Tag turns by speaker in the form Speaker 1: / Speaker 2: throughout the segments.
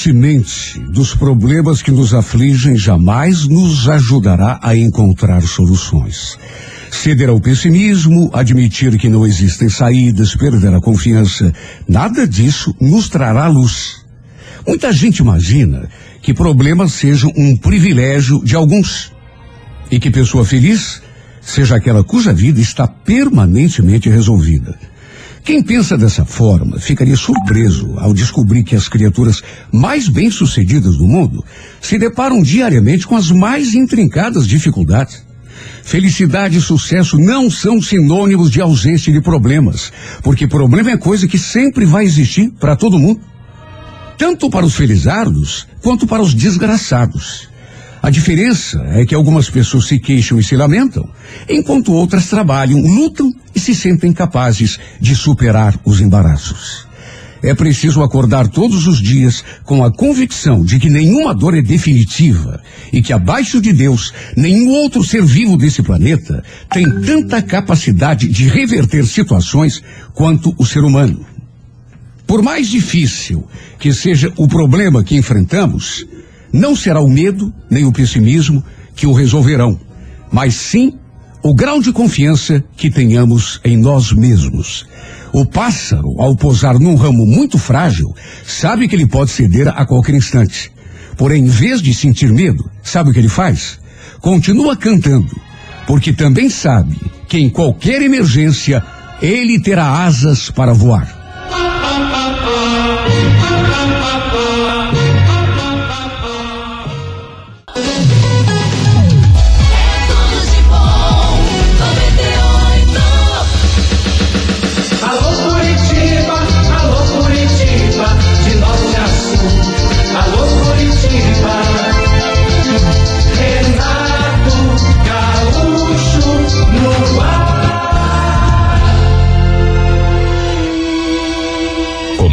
Speaker 1: constantemente dos problemas que nos afligem jamais nos ajudará a encontrar soluções. Ceder ao pessimismo, admitir que não existem saídas, perder a confiança, nada disso nos trará luz. Muita gente imagina que problemas sejam um privilégio de alguns e que pessoa feliz seja aquela cuja vida está permanentemente resolvida. Quem pensa dessa forma ficaria surpreso ao descobrir que as criaturas mais bem-sucedidas do mundo se deparam diariamente com as mais intrincadas dificuldades. Felicidade e sucesso não são sinônimos de ausência de problemas, porque problema é coisa que sempre vai existir para todo mundo. Tanto para os felizardos quanto para os desgraçados. A diferença é que algumas pessoas se queixam e se lamentam, enquanto outras trabalham, lutam e se sentem capazes de superar os embaraços. É preciso acordar todos os dias com a convicção de que nenhuma dor é definitiva e que abaixo de Deus, nenhum outro ser vivo desse planeta tem tanta capacidade de reverter situações quanto o ser humano. Por mais difícil que seja o problema que enfrentamos, não será o medo nem o pessimismo que o resolverão, mas sim o grau de confiança que tenhamos em nós mesmos. O pássaro, ao pousar num ramo muito frágil, sabe que ele pode ceder a qualquer instante. Porém, em vez de sentir medo, sabe o que ele faz? Continua cantando, porque também sabe que em qualquer emergência ele terá asas para voar.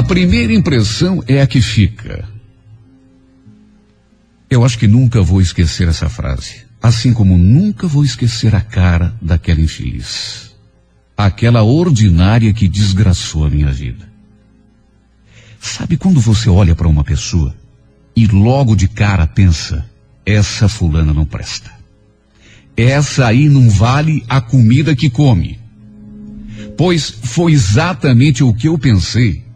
Speaker 1: A primeira impressão é a que fica. Eu acho que nunca vou esquecer essa frase. Assim como nunca vou esquecer a cara daquela infeliz. Aquela ordinária que desgraçou a minha vida. Sabe quando você olha para uma pessoa e logo de cara pensa: essa fulana não presta. Essa aí não vale a comida que come. Pois foi exatamente o que eu pensei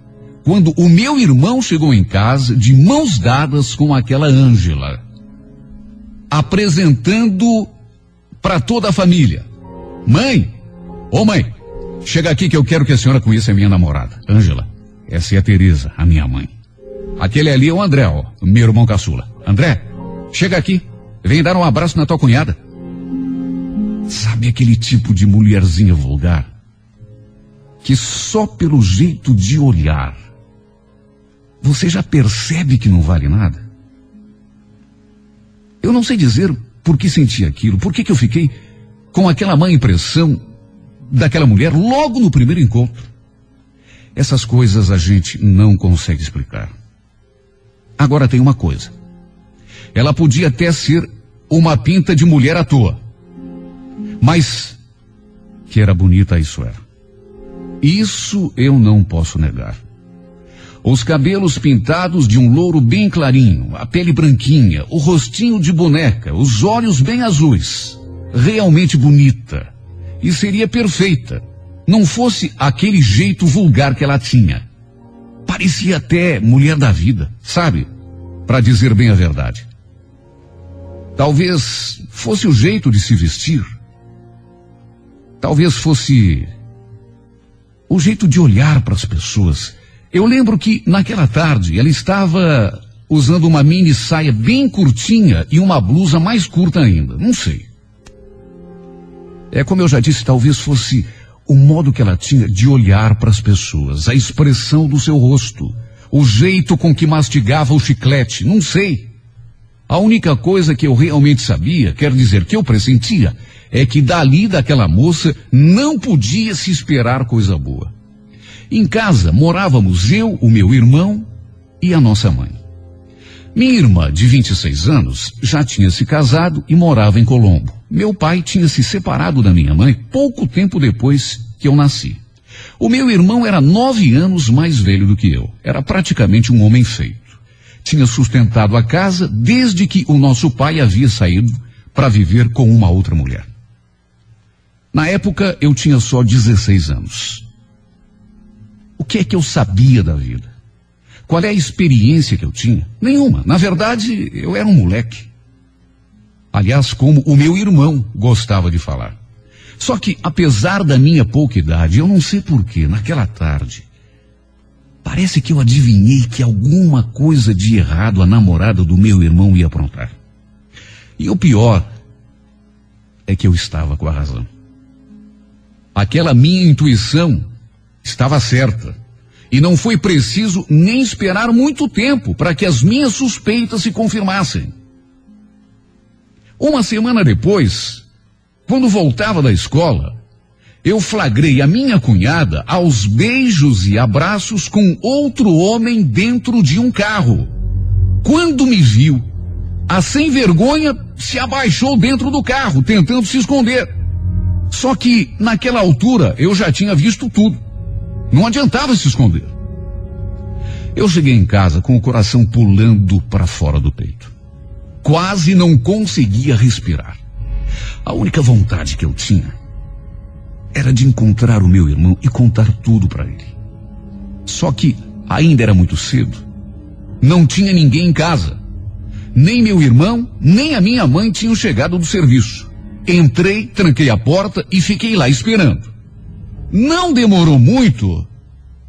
Speaker 1: quando o meu irmão chegou em casa de mãos dadas com aquela Ângela, apresentando para toda a família: Mãe, ô oh mãe, chega aqui que eu quero que a senhora conheça a minha namorada, Ângela. Essa é a Teresa, a minha mãe. Aquele ali é o André, ó, meu irmão caçula. André, chega aqui, vem dar um abraço na tua cunhada. Sabe aquele tipo de mulherzinha vulgar? Que só pelo jeito de olhar você já percebe que não vale nada? Eu não sei dizer por que senti aquilo, por que, que eu fiquei com aquela má impressão daquela mulher logo no primeiro encontro. Essas coisas a gente não consegue explicar. Agora tem uma coisa. Ela podia até ser uma pinta de mulher à toa. Mas que era bonita, isso era. Isso eu não posso negar. Os cabelos pintados de um louro bem clarinho, a pele branquinha, o rostinho de boneca, os olhos bem azuis. Realmente bonita. E seria perfeita. Não fosse aquele jeito vulgar que ela tinha. Parecia até mulher da vida, sabe? Para dizer bem a verdade. Talvez fosse o jeito de se vestir. Talvez fosse o jeito de olhar para as pessoas eu lembro que naquela tarde ela estava usando uma mini saia bem curtinha e uma blusa mais curta ainda. Não sei. É como eu já disse, talvez fosse o modo que ela tinha de olhar para as pessoas, a expressão do seu rosto, o jeito com que mastigava o chiclete, não sei. A única coisa que eu realmente sabia, quer dizer que eu pressentia, é que dali daquela moça não podia se esperar coisa boa. Em casa morávamos eu, o meu irmão e a nossa mãe. Minha irmã, de 26 anos, já tinha se casado e morava em Colombo. Meu pai tinha se separado da minha mãe pouco tempo depois que eu nasci. O meu irmão era nove anos mais velho do que eu. Era praticamente um homem feito. Tinha sustentado a casa desde que o nosso pai havia saído para viver com uma outra mulher. Na época, eu tinha só 16 anos. O que é que eu sabia da vida? Qual é a experiência que eu tinha? Nenhuma. Na verdade, eu era um moleque. Aliás, como o meu irmão gostava de falar. Só que, apesar da minha pouca idade, eu não sei porquê, naquela tarde, parece que eu adivinhei que alguma coisa de errado a namorada do meu irmão ia aprontar. E o pior é que eu estava com a razão. Aquela minha intuição estava certa. E não foi preciso nem esperar muito tempo para que as minhas suspeitas se confirmassem. Uma semana depois, quando voltava da escola, eu flagrei a minha cunhada aos beijos e abraços com outro homem dentro de um carro. Quando me viu, a sem vergonha se abaixou dentro do carro, tentando se esconder. Só que, naquela altura, eu já tinha visto tudo. Não adiantava se esconder. Eu cheguei em casa com o coração pulando para fora do peito. Quase não conseguia respirar. A única vontade que eu tinha era de encontrar o meu irmão e contar tudo para ele. Só que ainda era muito cedo. Não tinha ninguém em casa. Nem meu irmão, nem a minha mãe tinham chegado do serviço. Entrei, tranquei a porta e fiquei lá esperando. Não demorou muito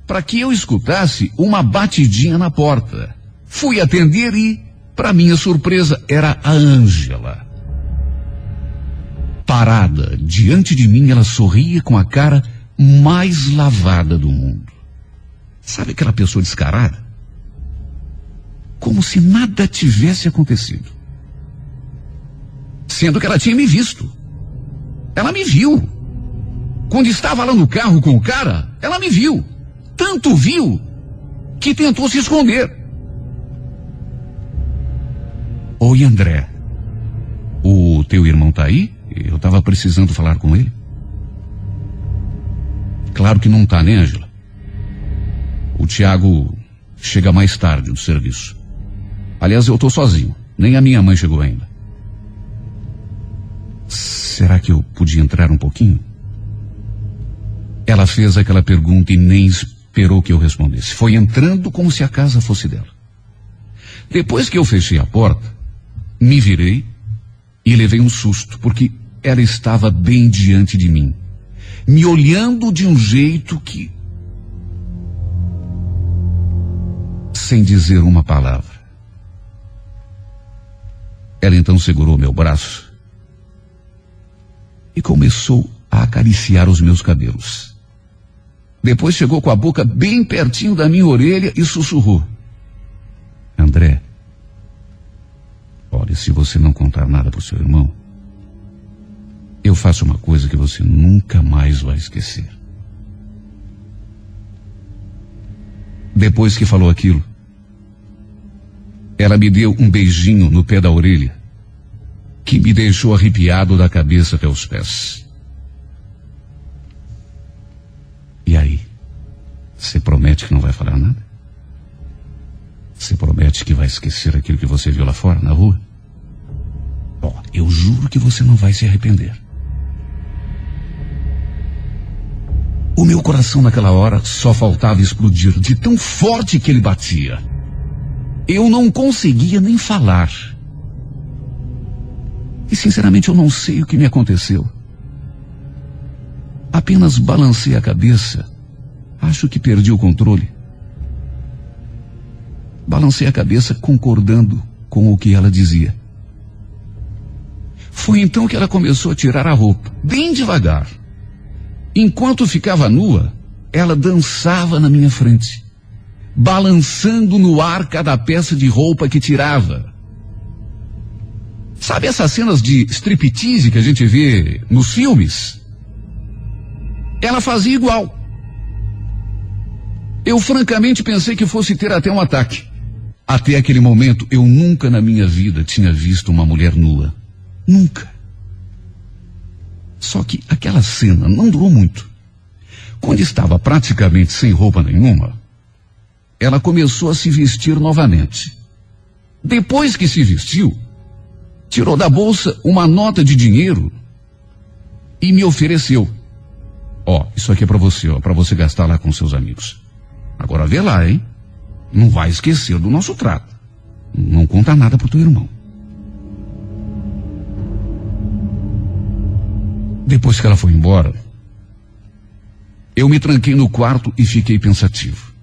Speaker 1: para que eu escutasse uma batidinha na porta. Fui atender e, para minha surpresa, era a Ângela. Parada diante de mim, ela sorria com a cara mais lavada do mundo. Sabe aquela pessoa descarada? Como se nada tivesse acontecido. Sendo que ela tinha me visto. Ela me viu. Quando estava lá no carro com o cara, ela me viu. Tanto viu que tentou se esconder. Oi, André. O teu irmão tá aí? Eu estava precisando falar com ele. Claro que não tá, né, Ângela? O Tiago chega mais tarde do serviço. Aliás, eu tô sozinho. Nem a minha mãe chegou ainda. Será que eu podia entrar um pouquinho? Ela fez aquela pergunta e nem esperou que eu respondesse. Foi entrando como se a casa fosse dela. Depois que eu fechei a porta, me virei e levei um susto, porque ela estava bem diante de mim, me olhando de um jeito que. sem dizer uma palavra. Ela então segurou meu braço e começou a acariciar os meus cabelos. Depois chegou com a boca bem pertinho da minha orelha e sussurrou: André, olha, se você não contar nada para seu irmão, eu faço uma coisa que você nunca mais vai esquecer. Depois que falou aquilo, ela me deu um beijinho no pé da orelha, que me deixou arrepiado da cabeça até os pés. E aí? Você promete que não vai falar nada? Você promete que vai esquecer aquilo que você viu lá fora, na rua? Oh, eu juro que você não vai se arrepender. O meu coração naquela hora só faltava explodir de tão forte que ele batia. Eu não conseguia nem falar. E sinceramente eu não sei o que me aconteceu. Apenas balancei a cabeça. Acho que perdi o controle. Balancei a cabeça concordando com o que ela dizia. Foi então que ela começou a tirar a roupa, bem devagar. Enquanto ficava nua, ela dançava na minha frente, balançando no ar cada peça de roupa que tirava. Sabe essas cenas de striptease que a gente vê nos filmes? Ela fazia igual. Eu francamente pensei que fosse ter até um ataque. Até aquele momento, eu nunca na minha vida tinha visto uma mulher nua. Nunca. Só que aquela cena não durou muito. Quando estava praticamente sem roupa nenhuma, ela começou a se vestir novamente. Depois que se vestiu, tirou da bolsa uma nota de dinheiro e me ofereceu. Ó, isso aqui é para você, ó, para você gastar lá com seus amigos. Agora vê lá, hein? Não vai esquecer do nosso trato. Não conta nada pro teu irmão. Depois que ela foi embora, eu me tranquei no quarto e fiquei pensativo.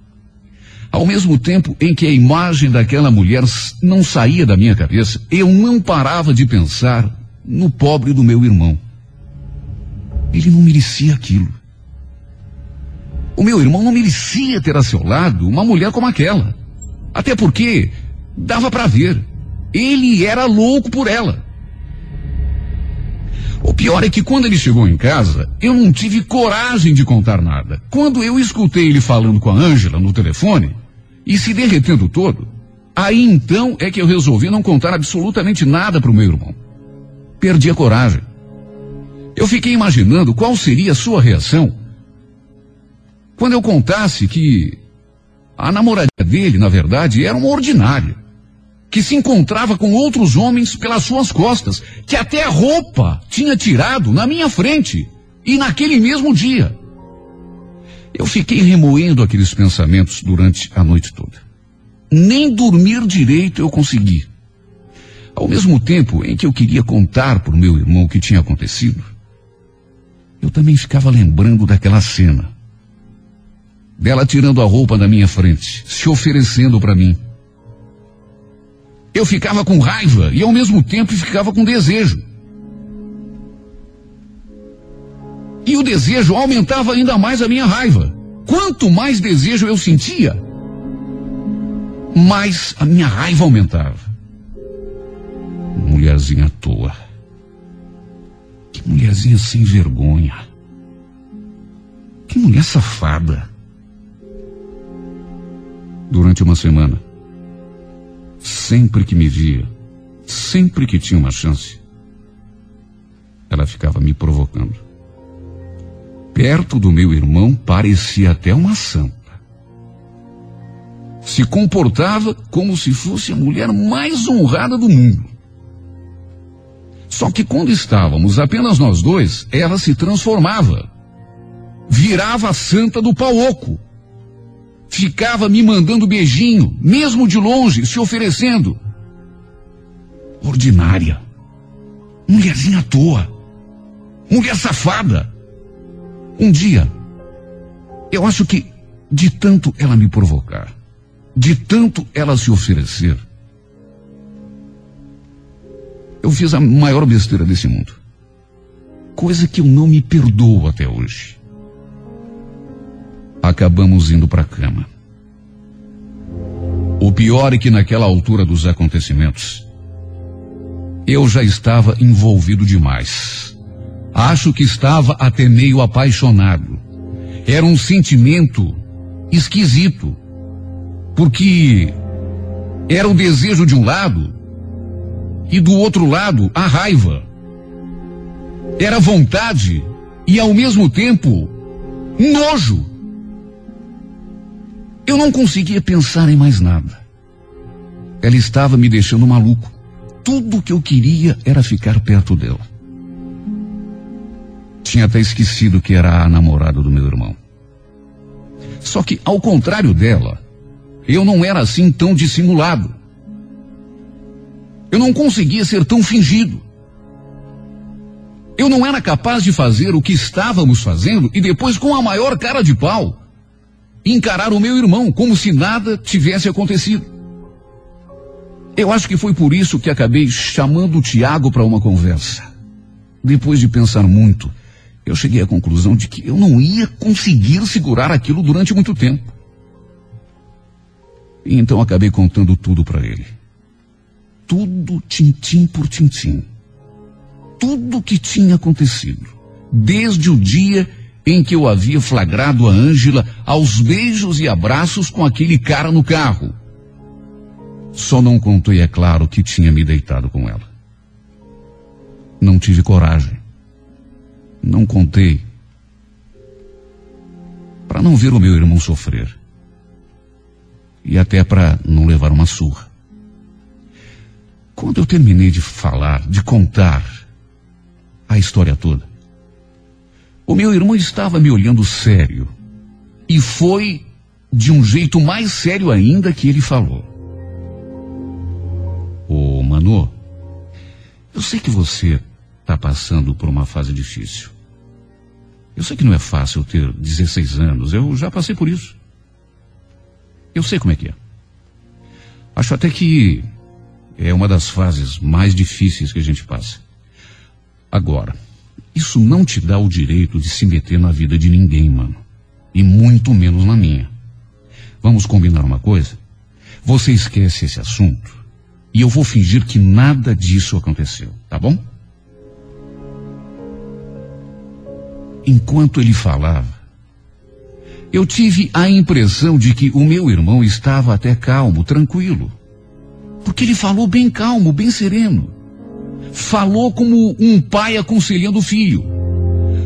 Speaker 1: Ao mesmo tempo em que a imagem daquela mulher não saía da minha cabeça, eu não parava de pensar no pobre do meu irmão. Ele não merecia aquilo. O meu irmão não merecia ter a seu lado uma mulher como aquela. Até porque dava para ver. Ele era louco por ela. O pior é que quando ele chegou em casa, eu não tive coragem de contar nada. Quando eu escutei ele falando com a Ângela no telefone e se derretendo todo, aí então é que eu resolvi não contar absolutamente nada para o meu irmão. Perdi a coragem. Eu fiquei imaginando qual seria a sua reação quando eu contasse que a namorada dele, na verdade, era uma ordinária, que se encontrava com outros homens pelas suas costas, que até a roupa tinha tirado na minha frente e naquele mesmo dia. Eu fiquei remoendo aqueles pensamentos durante a noite toda. Nem dormir direito eu consegui. Ao mesmo tempo em que eu queria contar para o meu irmão o que tinha acontecido, eu também ficava lembrando daquela cena dela tirando a roupa da minha frente, se oferecendo para mim. Eu ficava com raiva e ao mesmo tempo ficava com desejo. E o desejo aumentava ainda mais a minha raiva. Quanto mais desejo eu sentia, mais a minha raiva aumentava. Mulherzinha à toa. Mulherzinha sem vergonha. Que mulher safada durante uma semana. Sempre que me via, sempre que tinha uma chance, ela ficava me provocando. Perto do meu irmão parecia até uma santa. Se comportava como se fosse a mulher mais honrada do mundo. Só que quando estávamos apenas nós dois, ela se transformava. Virava a santa do pau oco ficava me mandando beijinho, mesmo de longe, se oferecendo. Ordinária. Mulherzinha à toa. Mulher safada. Um dia, eu acho que de tanto ela me provocar, de tanto ela se oferecer, eu fiz a maior besteira desse mundo. Coisa que eu não me perdoo até hoje acabamos indo para a cama. O pior é que naquela altura dos acontecimentos, eu já estava envolvido demais. Acho que estava até meio apaixonado. Era um sentimento esquisito, porque era o desejo de um lado e do outro lado a raiva. Era vontade e ao mesmo tempo nojo. Eu não conseguia pensar em mais nada. Ela estava me deixando maluco. Tudo que eu queria era ficar perto dela. Tinha até esquecido que era a namorada do meu irmão. Só que, ao contrário dela, eu não era assim tão dissimulado. Eu não conseguia ser tão fingido. Eu não era capaz de fazer o que estávamos fazendo e depois, com a maior cara de pau, encarar o meu irmão como se nada tivesse acontecido. Eu acho que foi por isso que acabei chamando o Tiago para uma conversa. Depois de pensar muito, eu cheguei à conclusão de que eu não ia conseguir segurar aquilo durante muito tempo. E então acabei contando tudo para ele. Tudo tintim por tintim. Tudo o que tinha acontecido. Desde o dia em que eu havia flagrado a Ângela aos beijos e abraços com aquele cara no carro. Só não contei, é claro, que tinha me deitado com ela. Não tive coragem. Não contei. Para não ver o meu irmão sofrer. E até para não levar uma surra. Quando eu terminei de falar, de contar a história toda, o meu irmão estava me olhando sério. E foi de um jeito mais sério ainda que ele falou. Ô, Manu, eu sei que você está passando por uma fase difícil. Eu sei que não é fácil ter 16 anos, eu já passei por isso. Eu sei como é que é. Acho até que é uma das fases mais difíceis que a gente passa. Agora, isso não te dá o direito de se meter na vida de ninguém, mano. E muito menos na minha. Vamos combinar uma coisa? Você esquece esse assunto e eu vou fingir que nada disso aconteceu, tá bom? Enquanto ele falava, eu tive a impressão de que o meu irmão estava até calmo, tranquilo. Porque ele falou bem calmo, bem sereno falou como um pai aconselhando o filho.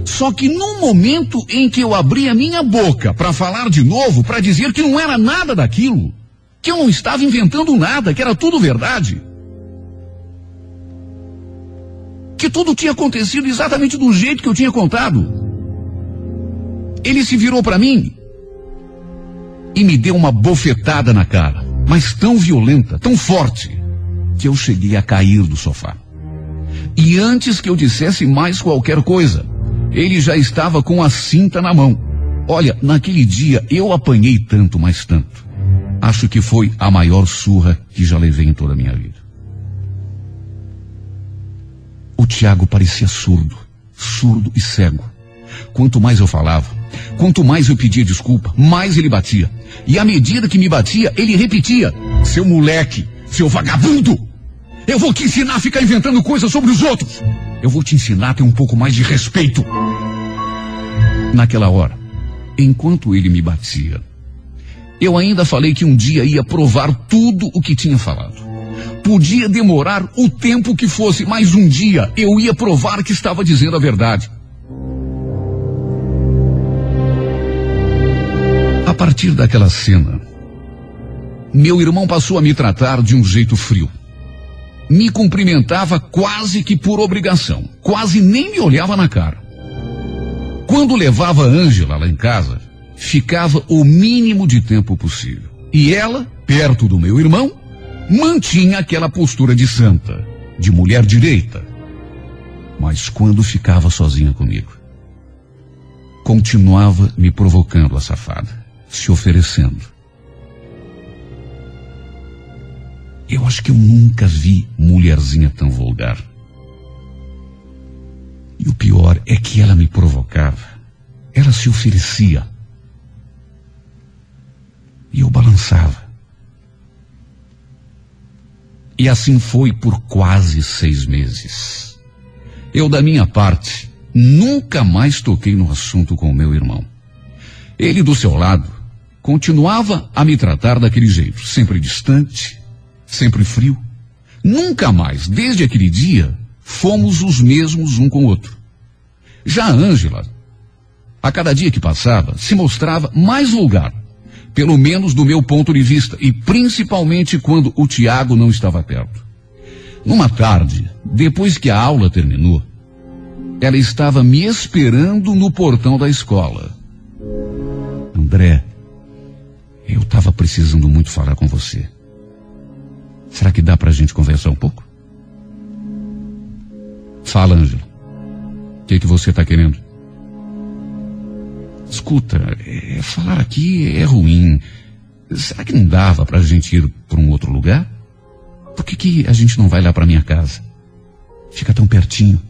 Speaker 1: Só que no momento em que eu abri a minha boca para falar de novo, para dizer que não era nada daquilo, que eu não estava inventando nada, que era tudo verdade, que tudo tinha acontecido exatamente do jeito que eu tinha contado, ele se virou para mim e me deu uma bofetada na cara, mas tão violenta, tão forte, que eu cheguei a cair do sofá. E antes que eu dissesse mais qualquer coisa, ele já estava com a cinta na mão. Olha, naquele dia eu apanhei tanto, mas tanto. Acho que foi a maior surra que já levei em toda a minha vida. O Tiago parecia surdo, surdo e cego. Quanto mais eu falava, quanto mais eu pedia desculpa, mais ele batia. E à medida que me batia, ele repetia: Seu moleque, seu vagabundo, eu vou te ensinar a ficar inventando coisas sobre os outros. Eu vou te ensinar a ter um pouco mais de respeito. Naquela hora, enquanto ele me batia, eu ainda falei que um dia ia provar tudo o que tinha falado. Podia demorar o tempo que fosse, mas um dia eu ia provar que estava dizendo a verdade. Partir daquela cena, meu irmão passou a me tratar de um jeito frio me cumprimentava quase que por obrigação, quase nem me olhava na cara. Quando levava Ângela lá em casa, ficava o mínimo de tempo possível. E ela, perto do meu irmão, mantinha aquela postura de santa, de mulher direita. Mas quando ficava sozinha comigo, continuava me provocando a safada, se oferecendo Eu acho que eu nunca vi mulherzinha tão vulgar. E o pior é que ela me provocava. Ela se oferecia. E eu balançava. E assim foi por quase seis meses. Eu, da minha parte, nunca mais toquei no assunto com o meu irmão. Ele, do seu lado, continuava a me tratar daquele jeito, sempre distante, sempre frio. Nunca mais, desde aquele dia, fomos os mesmos um com o outro. Já a Ângela, a cada dia que passava, se mostrava mais vulgar, pelo menos do meu ponto de vista, e principalmente quando o Tiago não estava perto. Numa tarde, depois que a aula terminou, ela estava me esperando no portão da escola. André, eu estava precisando muito falar com você. Será que dá para a gente conversar um pouco? Fala, Ângelo. O que, que você está querendo? Escuta, é, falar aqui é ruim. Será que não dava para a gente ir para um outro lugar? Por que, que a gente não vai lá para minha casa? Fica tão pertinho.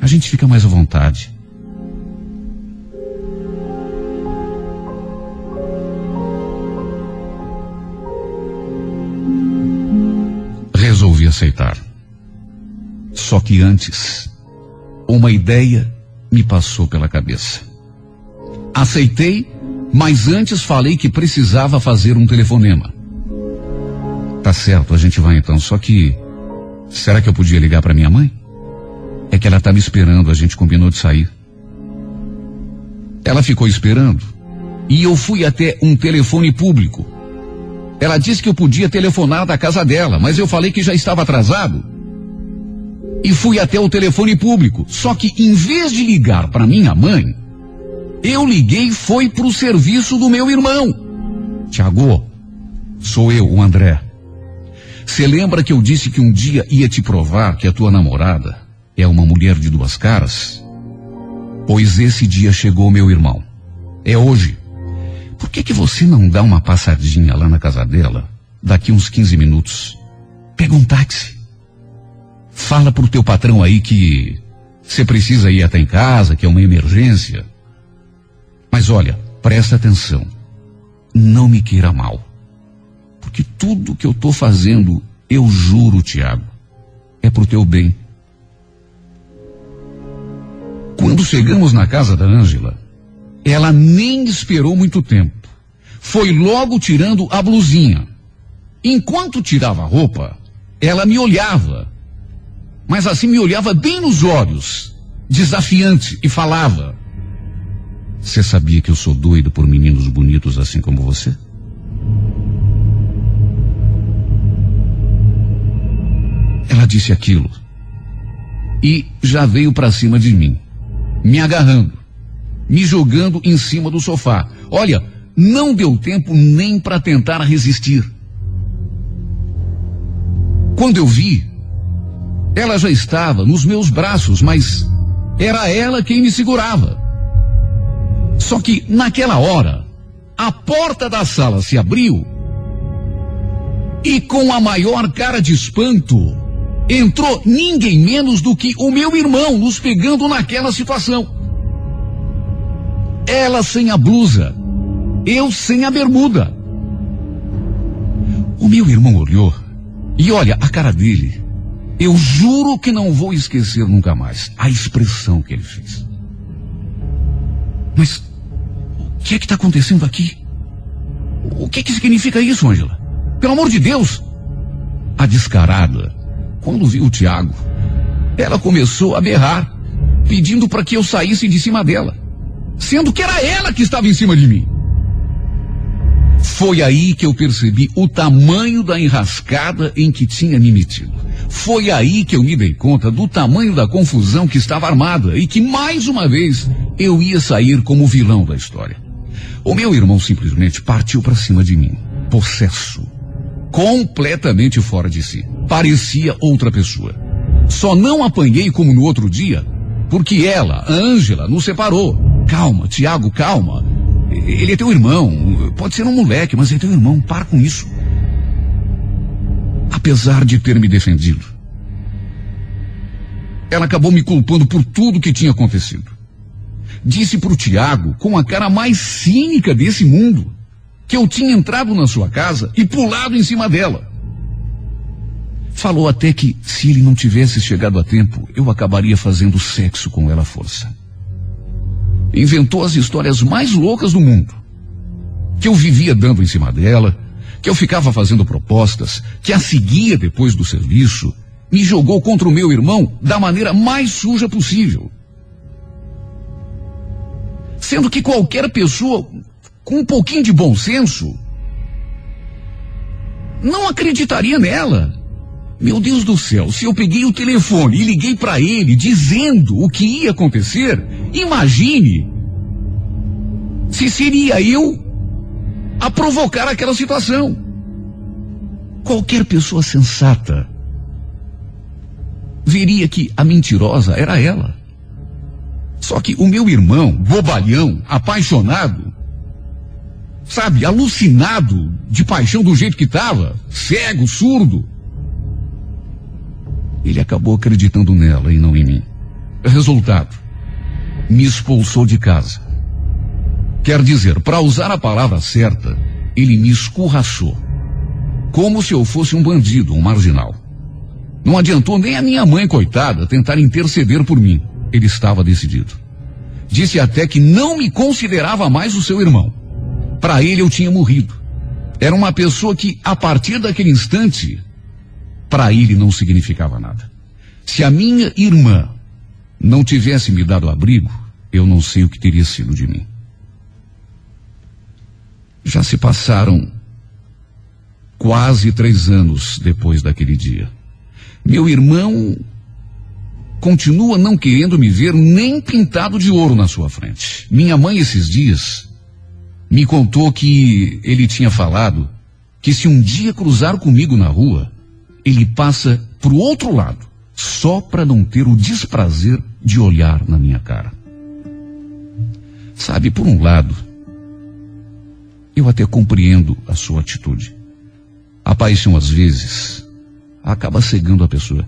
Speaker 1: A gente fica mais à vontade. Aceitar. Só que antes, uma ideia me passou pela cabeça. Aceitei, mas antes falei que precisava fazer um telefonema. Tá certo, a gente vai então, só que. Será que eu podia ligar para minha mãe? É que ela tá me esperando, a gente combinou de sair. Ela ficou esperando e eu fui até um telefone público. Ela disse que eu podia telefonar da casa dela, mas eu falei que já estava atrasado. E fui até o telefone público. Só que em vez de ligar para minha mãe, eu liguei foi para o serviço do meu irmão. Tiago, sou eu, o André. Você lembra que eu disse que um dia ia te provar que a tua namorada é uma mulher de duas caras? Pois esse dia chegou meu irmão. É hoje. Por que que você não dá uma passadinha lá na casa dela, daqui uns 15 minutos? Pega um táxi. Fala pro teu patrão aí que você precisa ir até em casa, que é uma emergência. Mas olha, presta atenção. Não me queira mal. Porque tudo que eu tô fazendo, eu juro, Tiago, é pro teu bem. Quando chegamos na casa da Ângela, ela nem esperou muito tempo. Foi logo tirando a blusinha. Enquanto tirava a roupa, ela me olhava. Mas assim me olhava bem nos olhos, desafiante, e falava: Você sabia que eu sou doido por meninos bonitos assim como você? Ela disse aquilo. E já veio para cima de mim, me agarrando me jogando em cima do sofá. Olha, não deu tempo nem para tentar resistir. Quando eu vi, ela já estava nos meus braços, mas era ela quem me segurava. Só que naquela hora, a porta da sala se abriu e com a maior cara de espanto, entrou ninguém menos do que o meu irmão nos pegando naquela situação. Ela sem a blusa, eu sem a bermuda. O meu irmão olhou e olha a cara dele. Eu juro que não vou esquecer nunca mais a expressão que ele fez. Mas o que é que está acontecendo aqui? O que é que significa isso, Ângela? Pelo amor de Deus! A descarada, quando viu o Tiago, ela começou a berrar, pedindo para que eu saísse de cima dela sendo que era ela que estava em cima de mim. Foi aí que eu percebi o tamanho da enrascada em que tinha me metido. Foi aí que eu me dei conta do tamanho da confusão que estava armada e que mais uma vez eu ia sair como vilão da história. O meu irmão simplesmente partiu para cima de mim, possesso, completamente fora de si. Parecia outra pessoa. Só não apanhei como no outro dia, porque ela, Ângela, nos separou. Calma, Tiago, calma. Ele é teu irmão. Pode ser um moleque, mas é teu irmão. Para com isso. Apesar de ter me defendido, ela acabou me culpando por tudo que tinha acontecido. Disse para o Tiago, com a cara mais cínica desse mundo, que eu tinha entrado na sua casa e pulado em cima dela. Falou até que, se ele não tivesse chegado a tempo, eu acabaria fazendo sexo com ela à força inventou as histórias mais loucas do mundo. Que eu vivia dando em cima dela, que eu ficava fazendo propostas, que a seguia depois do serviço, me jogou contra o meu irmão da maneira mais suja possível. Sendo que qualquer pessoa com um pouquinho de bom senso não acreditaria nela. Meu Deus do céu, se eu peguei o telefone e liguei para ele dizendo o que ia acontecer, imagine se seria eu a provocar aquela situação. Qualquer pessoa sensata veria que a mentirosa era ela. Só que o meu irmão, bobalhão, apaixonado, sabe, alucinado de paixão do jeito que estava, cego, surdo, ele acabou acreditando nela e não em mim. Resultado, me expulsou de casa. Quer dizer, para usar a palavra certa, ele me escorraçou. Como se eu fosse um bandido, um marginal. Não adiantou nem a minha mãe, coitada, tentar interceder por mim. Ele estava decidido. Disse até que não me considerava mais o seu irmão. Para ele eu tinha morrido. Era uma pessoa que, a partir daquele instante, para ele não significava nada. Se a minha irmã não tivesse me dado abrigo, eu não sei o que teria sido de mim. Já se passaram quase três anos depois daquele dia. Meu irmão continua não querendo me ver nem pintado de ouro na sua frente. Minha mãe, esses dias, me contou que ele tinha falado que se um dia cruzar comigo na rua, ele passa para o outro lado, só para não ter o desprazer de olhar na minha cara. Sabe, por um lado, eu até compreendo a sua atitude. A paixão, às vezes, acaba cegando a pessoa.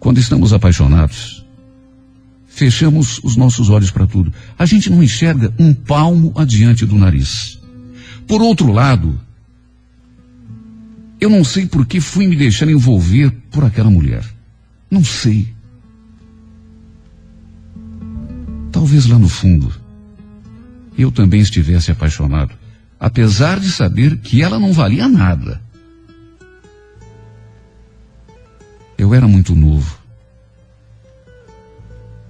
Speaker 1: Quando estamos apaixonados, fechamos os nossos olhos para tudo. A gente não enxerga um palmo adiante do nariz. Por outro lado, eu não sei por que fui me deixar envolver por aquela mulher. Não sei. Talvez lá no fundo eu também estivesse apaixonado, apesar de saber que ela não valia nada. Eu era muito novo.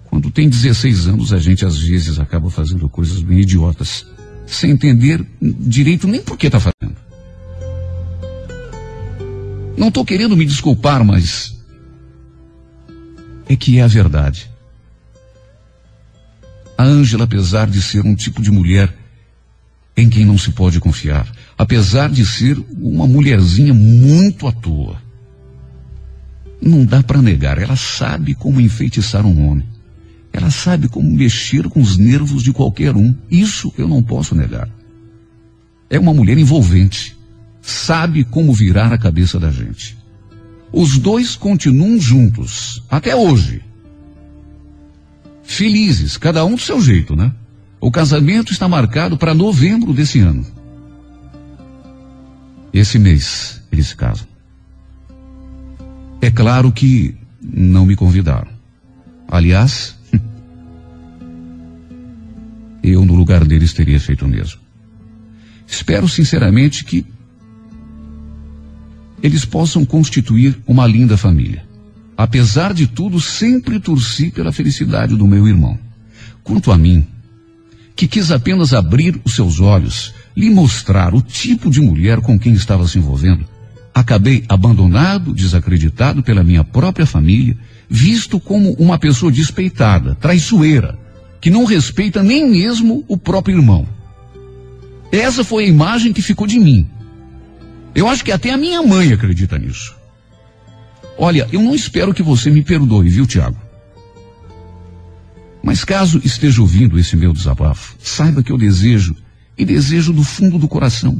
Speaker 1: Quando tem 16 anos, a gente às vezes acaba fazendo coisas bem idiotas, sem entender direito nem por que está fazendo. Não estou querendo me desculpar, mas é que é a verdade. A Ângela, apesar de ser um tipo de mulher em quem não se pode confiar, apesar de ser uma mulherzinha muito à toa, não dá para negar, ela sabe como enfeitiçar um homem. Ela sabe como mexer com os nervos de qualquer um. Isso eu não posso negar. É uma mulher envolvente. Sabe como virar a cabeça da gente. Os dois continuam juntos, até hoje felizes, cada um do seu jeito, né? O casamento está marcado para novembro desse ano. Esse mês eles se casam. É claro que não me convidaram. Aliás, eu no lugar deles teria feito o mesmo. Espero sinceramente que eles possam constituir uma linda família. Apesar de tudo, sempre torci pela felicidade do meu irmão. Quanto a mim, que quis apenas abrir os seus olhos, lhe mostrar o tipo de mulher com quem estava se envolvendo, acabei abandonado, desacreditado pela minha própria família, visto como uma pessoa despeitada, traiçoeira, que não respeita nem mesmo o próprio irmão. Essa foi a imagem que ficou de mim. Eu acho que até a minha mãe acredita nisso. Olha, eu não espero que você me perdoe, viu, Tiago? Mas caso esteja ouvindo esse meu desabafo, saiba que eu desejo, e desejo do fundo do coração.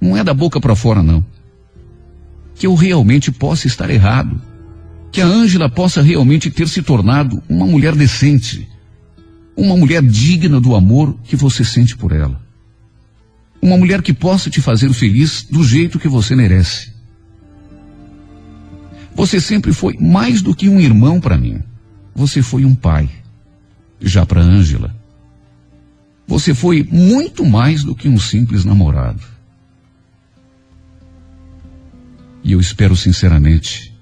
Speaker 1: Não é da boca para fora, não. Que eu realmente possa estar errado. Que a Ângela possa realmente ter se tornado uma mulher decente. Uma mulher digna do amor que você sente por ela. Uma mulher que possa te fazer feliz do jeito que você merece. Você sempre foi mais do que um irmão para mim. Você foi um pai. Já para Ângela, você foi muito mais do que um simples namorado. E eu espero sinceramente,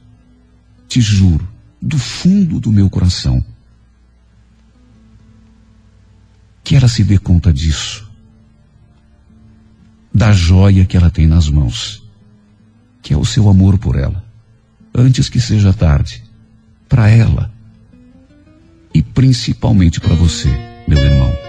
Speaker 1: te juro, do fundo do meu coração, que ela se dê conta disso, da joia que ela tem nas mãos, que é o seu amor por ela antes que seja tarde, para ela e principalmente para você, meu irmão.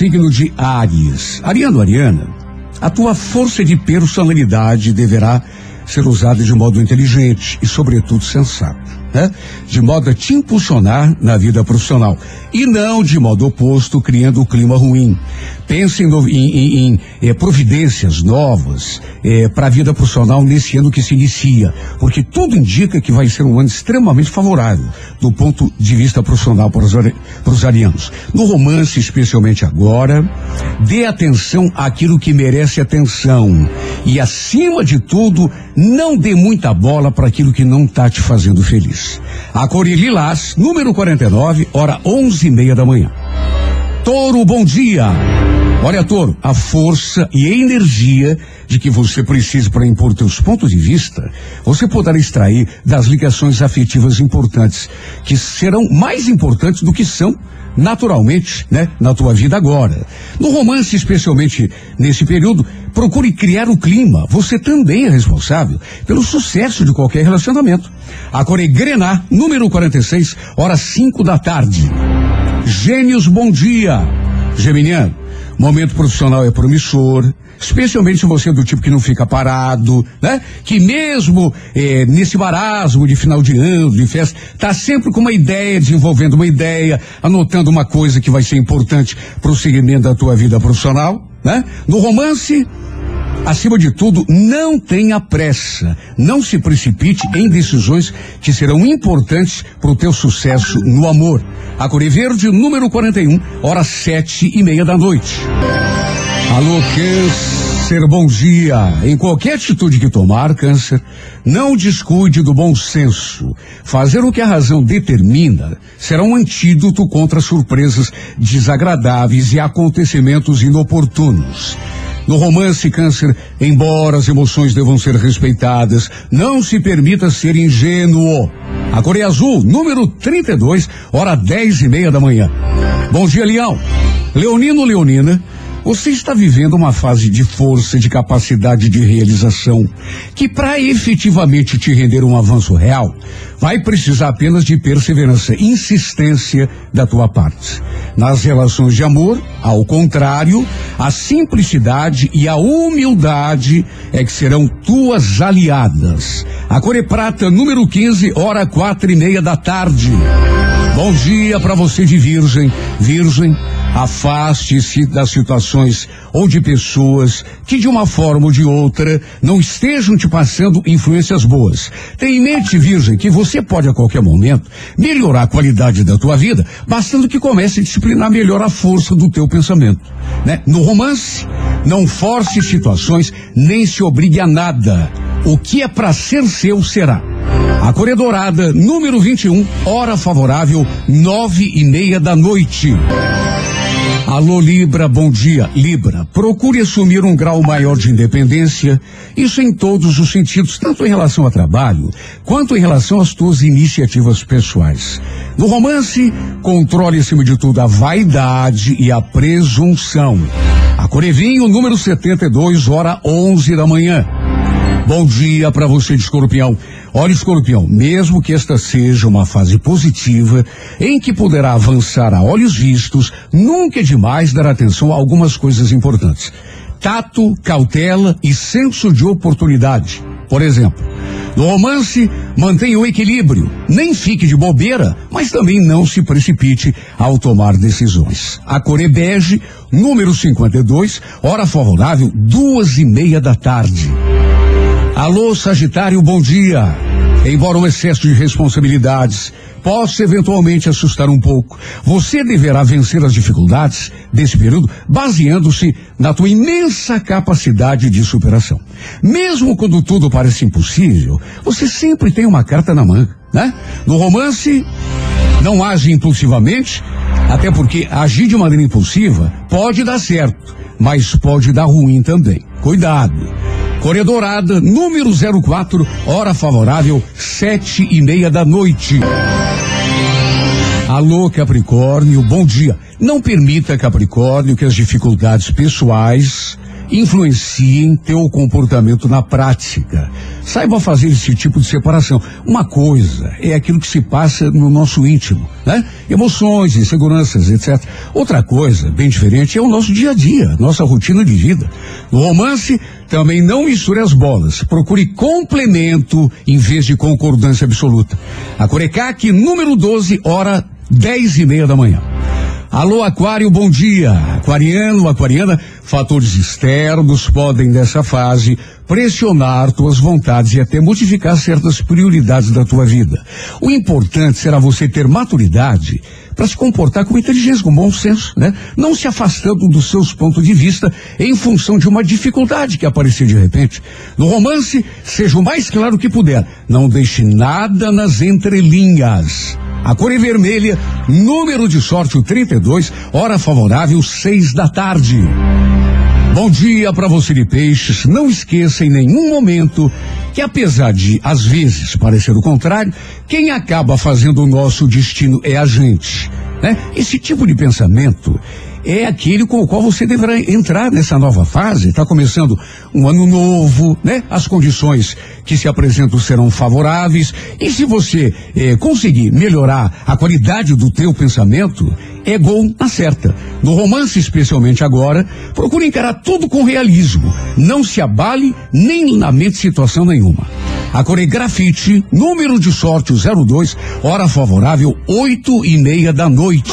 Speaker 1: Signo de Ares. Ariano, Ariana, A tua força de personalidade deverá ser usada de modo inteligente e, sobretudo, sensato né? De modo a te impulsionar na vida profissional. E não de modo oposto, criando um clima ruim. Pense em, em, em, em eh, providências novas eh, para a vida profissional nesse ano que se inicia, porque tudo indica que vai ser um ano extremamente favorável do ponto de vista profissional para os, arianos. No romance, especialmente agora, dê atenção àquilo que merece atenção e, acima de tudo, não dê muita bola para aquilo que não está te fazendo feliz. A cor Lilás, número 49, hora onze e meia da manhã. Touro, bom dia. Olha, Touro, a força e a energia de que você precisa para impor teus pontos de vista, você poderá extrair das ligações afetivas importantes, que serão mais importantes do que são naturalmente, né, na tua vida agora. No romance, especialmente nesse período, procure criar o clima. Você também é responsável pelo sucesso de qualquer relacionamento. A Core Grená, número 46, horas 5 da tarde. Gênios, bom dia. Geminiano, momento profissional é promissor, especialmente se você é do tipo que não fica parado, né? Que mesmo eh, nesse marasmo de final de ano, de festa, tá sempre com uma ideia, desenvolvendo uma ideia, anotando uma coisa que vai ser importante para o segmento da tua vida profissional, né? No romance, Acima de tudo, não tenha pressa. Não se precipite em decisões que serão importantes para o teu sucesso no amor. A Verde, número 41, horas sete e meia da noite. Alô, Câncer, bom dia. Em qualquer atitude que tomar, Câncer, não descuide do bom senso. Fazer o que a razão determina será um antídoto contra surpresas desagradáveis e acontecimentos inoportunos. No romance Câncer, embora as emoções devam ser respeitadas, não se permita ser ingênuo. A Coreia Azul, número 32, hora dez e meia da manhã. Bom dia, Leão. Leonino Leonina, você está vivendo uma fase de força, de capacidade de realização, que para efetivamente te render um avanço real, vai precisar apenas de perseverança e insistência da tua parte. Nas relações de amor, ao contrário, a simplicidade e a humildade é que serão tuas aliadas. A Core Prata, número 15, hora quatro e meia da tarde. Bom dia para você de Virgem. Virgem, afaste-se das situações ou de pessoas que de uma forma ou de outra não estejam te passando influências boas. Tenha em mente, Virgem, que você pode a qualquer momento melhorar a qualidade da tua vida, bastando que comece a disciplinar melhor a força do teu pensamento. Né? No romance, não force situações nem se obrigue a nada. O que é para ser seu será. A Coreia Dourada, número 21, hora favorável, nove e meia da noite. Alô Libra, bom dia. Libra, procure assumir um grau maior de independência, isso em todos os sentidos, tanto em relação ao trabalho, quanto em relação às tuas iniciativas pessoais. No romance, controle acima de tudo a vaidade e a presunção. A Corevinho, número 72, hora 11 da manhã. Bom dia para você de escorpião. Olha, escorpião, mesmo que esta seja uma fase positiva, em que poderá avançar a olhos vistos, nunca é demais dar atenção a algumas coisas importantes. Tato, cautela e senso de oportunidade. Por exemplo, no romance, mantenha o equilíbrio. Nem fique de bobeira, mas também não se precipite ao tomar decisões. A Core Bege, número 52, hora favorável, duas e meia da tarde. Alô, Sagitário, bom dia. Embora o excesso de responsabilidades possa eventualmente assustar um pouco, você deverá vencer as dificuldades desse período baseando-se na tua imensa capacidade de superação. Mesmo quando tudo parece impossível, você sempre tem uma carta na manga, né? No romance, não age impulsivamente, até porque agir de maneira impulsiva pode dar certo, mas pode dar ruim também. Cuidado. Coreia Dourada, número 04, hora favorável, sete e meia da noite. Alô, Capricórnio, bom dia. Não permita, Capricórnio, que as dificuldades pessoais
Speaker 2: influenciem teu comportamento na prática. Saiba fazer esse tipo de separação. Uma coisa é aquilo que se passa no nosso íntimo, né? Emoções, inseguranças, etc. Outra coisa, bem diferente, é o nosso dia a dia, nossa rotina de vida. No romance, também não misture as bolas. Procure complemento em vez de concordância absoluta. A Corecac, número 12, hora dez e meia da manhã. Alô, Aquário, bom dia. Aquariano, aquariana, fatores externos podem, nessa fase, pressionar tuas vontades e até modificar certas prioridades da tua vida. O importante será você ter maturidade para se comportar com inteligência, com bom senso, né? Não se afastando dos seus pontos de vista em função de uma dificuldade que aparecer de repente. No romance, seja o mais claro que puder. Não deixe nada nas entrelinhas. A cor é vermelha, número de sorte o 32, hora favorável, seis da tarde. Bom dia para você de peixes. Não esqueça em nenhum momento que apesar de às vezes parecer o contrário, quem acaba fazendo o nosso destino é a gente, né? Esse tipo de pensamento é aquele com o qual você deverá entrar nessa nova fase. Está começando um ano novo, né? As condições que se apresentam serão favoráveis e se você eh, conseguir melhorar a qualidade do teu pensamento, é gol na certa. No romance, especialmente agora, procure encarar tudo com realismo. Não se abale nem lamente situação nenhuma. A Coregrafite, número de sorte o 02, hora favorável, oito e meia da noite.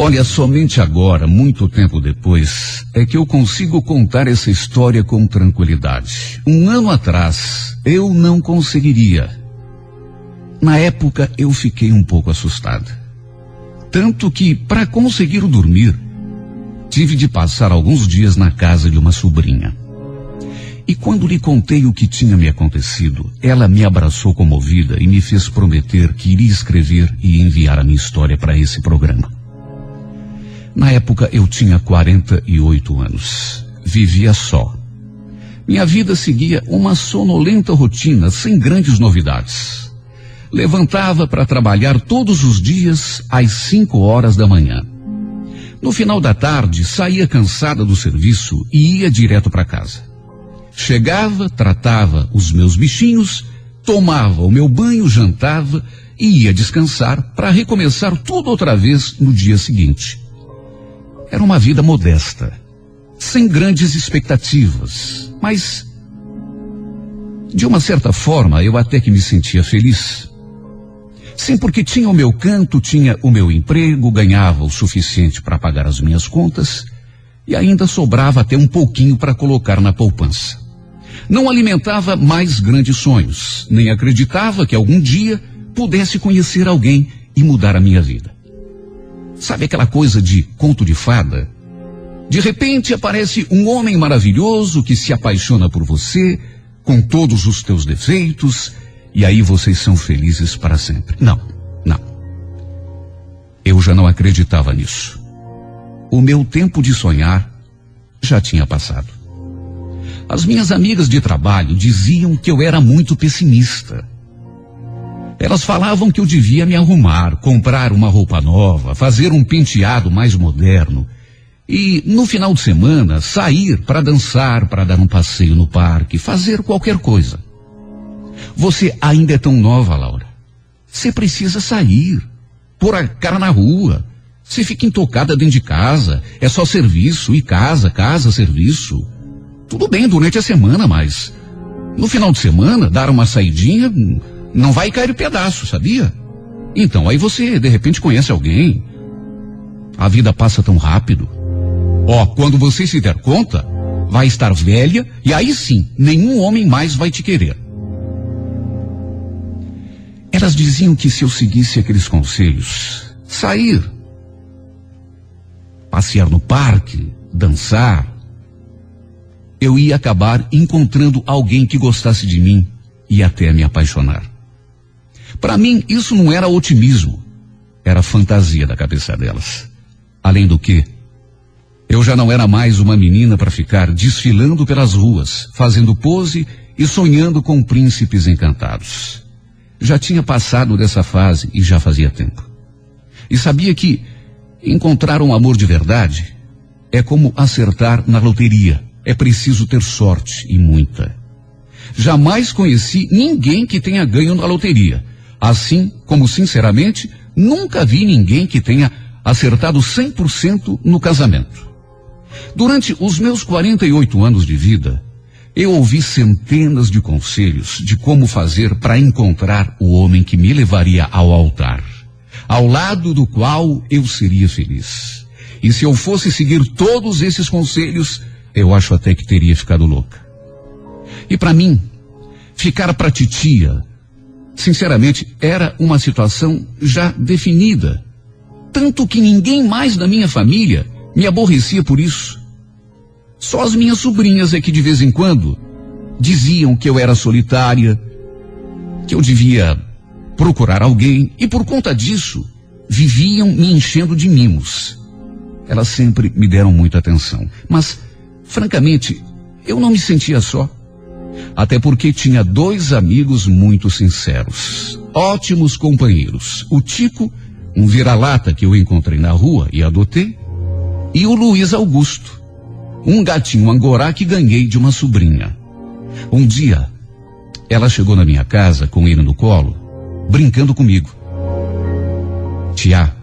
Speaker 1: Olha, somente agora, muito tempo depois, é que eu consigo contar essa história com tranquilidade. Um ano atrás, eu não conseguiria. Na época, eu fiquei um pouco assustada. Tanto que, para conseguir dormir, tive de passar alguns dias na casa de uma sobrinha. E quando lhe contei o que tinha me acontecido, ela me abraçou comovida e me fez prometer que iria escrever e enviar a minha história para esse programa. Na época eu tinha 48 anos. Vivia só. Minha vida seguia uma sonolenta rotina sem grandes novidades. Levantava para trabalhar todos os dias às 5 horas da manhã. No final da tarde, saía cansada do serviço e ia direto para casa. Chegava, tratava os meus bichinhos, tomava o meu banho, jantava e ia descansar para recomeçar tudo outra vez no dia seguinte. Era uma vida modesta, sem grandes expectativas, mas de uma certa forma eu até que me sentia feliz. Sim, porque tinha o meu canto, tinha o meu emprego, ganhava o suficiente para pagar as minhas contas e ainda sobrava até um pouquinho para colocar na poupança. Não alimentava mais grandes sonhos, nem acreditava que algum dia pudesse conhecer alguém e mudar a minha vida. Sabe aquela coisa de conto de fada? De repente aparece um homem maravilhoso que se apaixona por você, com todos os teus defeitos, e aí vocês são felizes para sempre. Não, não. Eu já não acreditava nisso. O meu tempo de sonhar já tinha passado. As minhas amigas de trabalho diziam que eu era muito pessimista. Elas falavam que eu devia me arrumar, comprar uma roupa nova, fazer um penteado mais moderno e, no final de semana, sair para dançar, para dar um passeio no parque, fazer qualquer coisa. Você ainda é tão nova, Laura. Você precisa sair, pôr a cara na rua. Você fica intocada dentro de casa, é só serviço e casa, casa, serviço. Tudo bem durante a semana, mas No final de semana, dar uma saidinha não vai cair pedaço, sabia? Então, aí você de repente conhece alguém. A vida passa tão rápido. Ó, quando você se der conta, vai estar velha e aí sim, nenhum homem mais vai te querer. Elas diziam que se eu seguisse aqueles conselhos, sair, passear no parque, dançar, eu ia acabar encontrando alguém que gostasse de mim e até me apaixonar. Para mim, isso não era otimismo, era fantasia da cabeça delas. Além do que, eu já não era mais uma menina para ficar desfilando pelas ruas, fazendo pose e sonhando com príncipes encantados. Já tinha passado dessa fase e já fazia tempo. E sabia que encontrar um amor de verdade é como acertar na loteria. É preciso ter sorte e muita. Jamais conheci ninguém que tenha ganho na loteria. Assim como, sinceramente, nunca vi ninguém que tenha acertado 100% no casamento. Durante os meus 48 anos de vida, eu ouvi centenas de conselhos de como fazer para encontrar o homem que me levaria ao altar, ao lado do qual eu seria feliz. E se eu fosse seguir todos esses conselhos, eu acho até que teria ficado louca. E para mim, ficar para titia, sinceramente, era uma situação já definida. Tanto que ninguém mais da minha família me aborrecia por isso. Só as minhas sobrinhas é que de vez em quando diziam que eu era solitária, que eu devia procurar alguém e por conta disso viviam me enchendo de mimos. Elas sempre me deram muita atenção, mas francamente eu não me sentia só. Até porque tinha dois amigos muito sinceros, ótimos companheiros. O Tico, um vira-lata que eu encontrei na rua e adotei, e o Luiz Augusto, um gatinho angorá que ganhei de uma sobrinha. Um dia, ela chegou na minha casa com ele no colo, brincando comigo. Tia,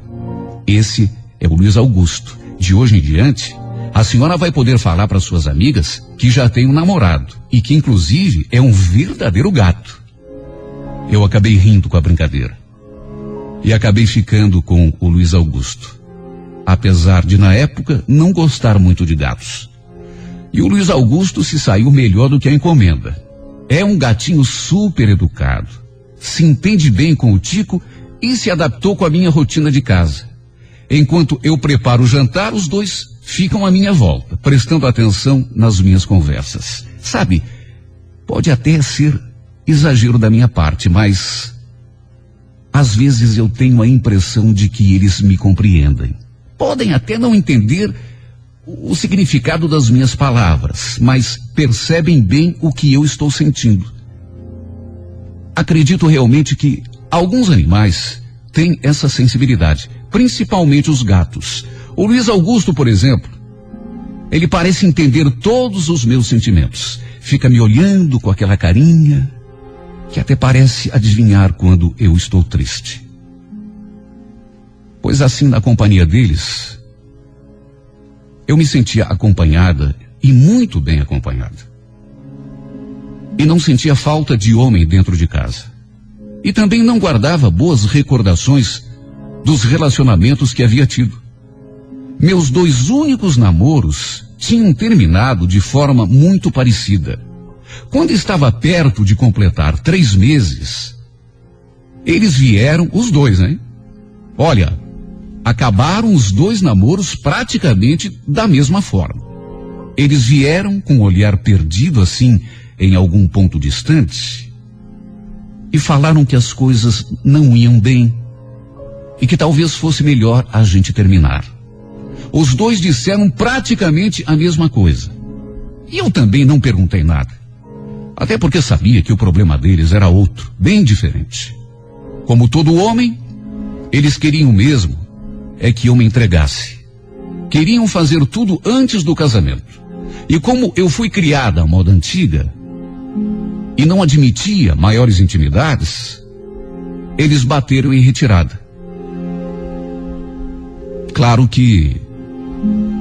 Speaker 1: esse é o Luiz Augusto. De hoje em diante, a senhora vai poder falar para suas amigas que já tem um namorado e que inclusive é um verdadeiro gato. Eu acabei rindo com a brincadeira. E acabei ficando com o Luiz Augusto apesar de na época não gostar muito de gatos. E o Luiz Augusto se saiu melhor do que a encomenda. É um gatinho super educado, se entende bem com o Tico e se adaptou com a minha rotina de casa. Enquanto eu preparo o jantar, os dois ficam à minha volta, prestando atenção nas minhas conversas. Sabe, pode até ser exagero da minha parte, mas às vezes eu tenho a impressão de que eles me compreendem. Podem até não entender o significado das minhas palavras, mas percebem bem o que eu estou sentindo. Acredito realmente que alguns animais têm essa sensibilidade, principalmente os gatos. O Luiz Augusto, por exemplo, ele parece entender todos os meus sentimentos. Fica me olhando com aquela carinha que até parece adivinhar quando eu estou triste pois assim na companhia deles, eu me sentia acompanhada e muito bem acompanhada. E não sentia falta de homem dentro de casa. E também não guardava boas recordações dos relacionamentos que havia tido. Meus dois únicos namoros tinham terminado de forma muito parecida. Quando estava perto de completar três meses, eles vieram, os dois, né? Olha, acabaram os dois namoros praticamente da mesma forma. Eles vieram com o olhar perdido assim em algum ponto distante e falaram que as coisas não iam bem e que talvez fosse melhor a gente terminar. Os dois disseram praticamente a mesma coisa. E eu também não perguntei nada. Até porque sabia que o problema deles era outro, bem diferente. Como todo homem, eles queriam mesmo é que eu me entregasse. Queriam fazer tudo antes do casamento. E como eu fui criada à moda antiga e não admitia maiores intimidades, eles bateram em retirada. Claro que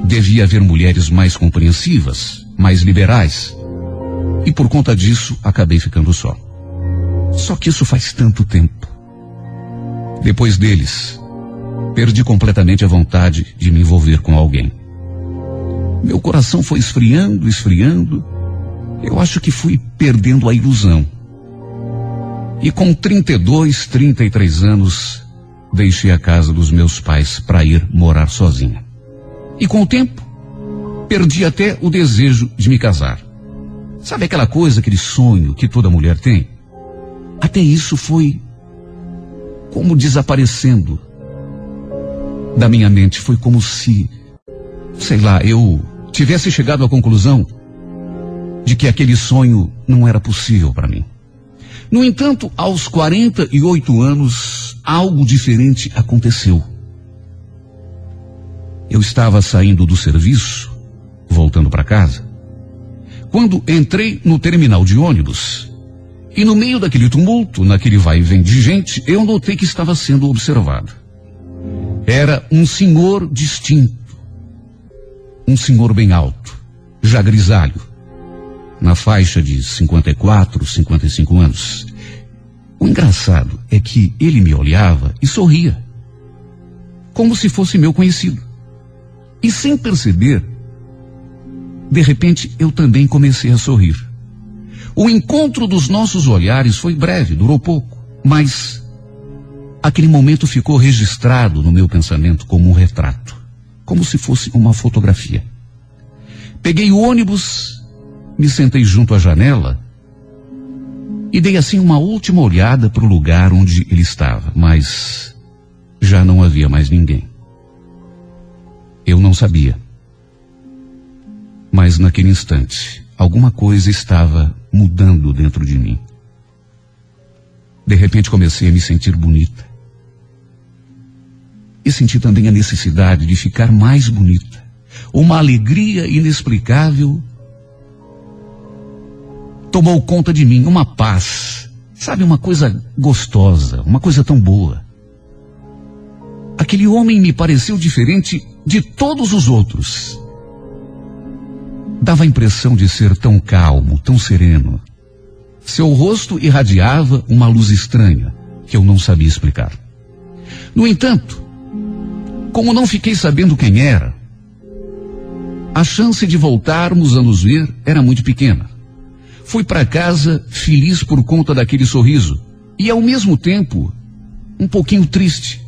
Speaker 1: devia haver mulheres mais compreensivas, mais liberais. E por conta disso, acabei ficando só. Só que isso faz tanto tempo. Depois deles, perdi completamente a vontade de me envolver com alguém. Meu coração foi esfriando, esfriando. Eu acho que fui perdendo a ilusão. E com 32, 33 anos, deixei a casa dos meus pais para ir morar sozinha. E com o tempo, perdi até o desejo de me casar. Sabe aquela coisa, aquele sonho que toda mulher tem? Até isso foi como desaparecendo da minha mente. Foi como se, sei lá, eu tivesse chegado à conclusão de que aquele sonho não era possível para mim. No entanto, aos 48 anos, algo diferente aconteceu. Eu estava saindo do serviço, voltando para casa, quando entrei no terminal de ônibus e no meio daquele tumulto, naquele vai e vem de gente, eu notei que estava sendo observado. Era um senhor distinto. Um senhor bem alto, já grisalho, na faixa de 54, 55 anos. O engraçado é que ele me olhava e sorria, como se fosse meu conhecido. E sem perceber, de repente eu também comecei a sorrir. O encontro dos nossos olhares foi breve, durou pouco, mas aquele momento ficou registrado no meu pensamento como um retrato, como se fosse uma fotografia. Peguei o ônibus, me sentei junto à janela e dei assim uma última olhada para o lugar onde ele estava, mas já não havia mais ninguém. Eu não sabia. Mas naquele instante, alguma coisa estava mudando dentro de mim. De repente comecei a me sentir bonita. E senti também a necessidade de ficar mais bonita. Uma alegria inexplicável tomou conta de mim, uma paz. Sabe, uma coisa gostosa, uma coisa tão boa. Aquele homem me pareceu diferente de todos os outros dava a impressão de ser tão calmo, tão sereno. Seu rosto irradiava uma luz estranha que eu não sabia explicar. No entanto, como não fiquei sabendo quem era, a chance de voltarmos a nos ver era muito pequena. Fui para casa feliz por conta daquele sorriso e, ao mesmo tempo, um pouquinho triste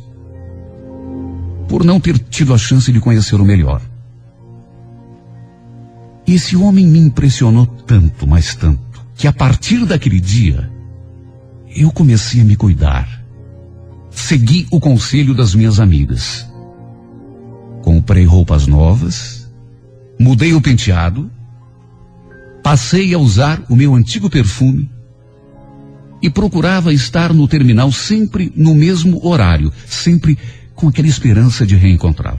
Speaker 1: por não ter tido a chance de conhecê-lo melhor. E esse homem me impressionou tanto, mas tanto, que a partir daquele dia, eu comecei a me cuidar. Segui o conselho das minhas amigas. Comprei roupas novas, mudei o penteado, passei a usar o meu antigo perfume e procurava estar no terminal sempre no mesmo horário, sempre com aquela esperança de reencontrá-lo.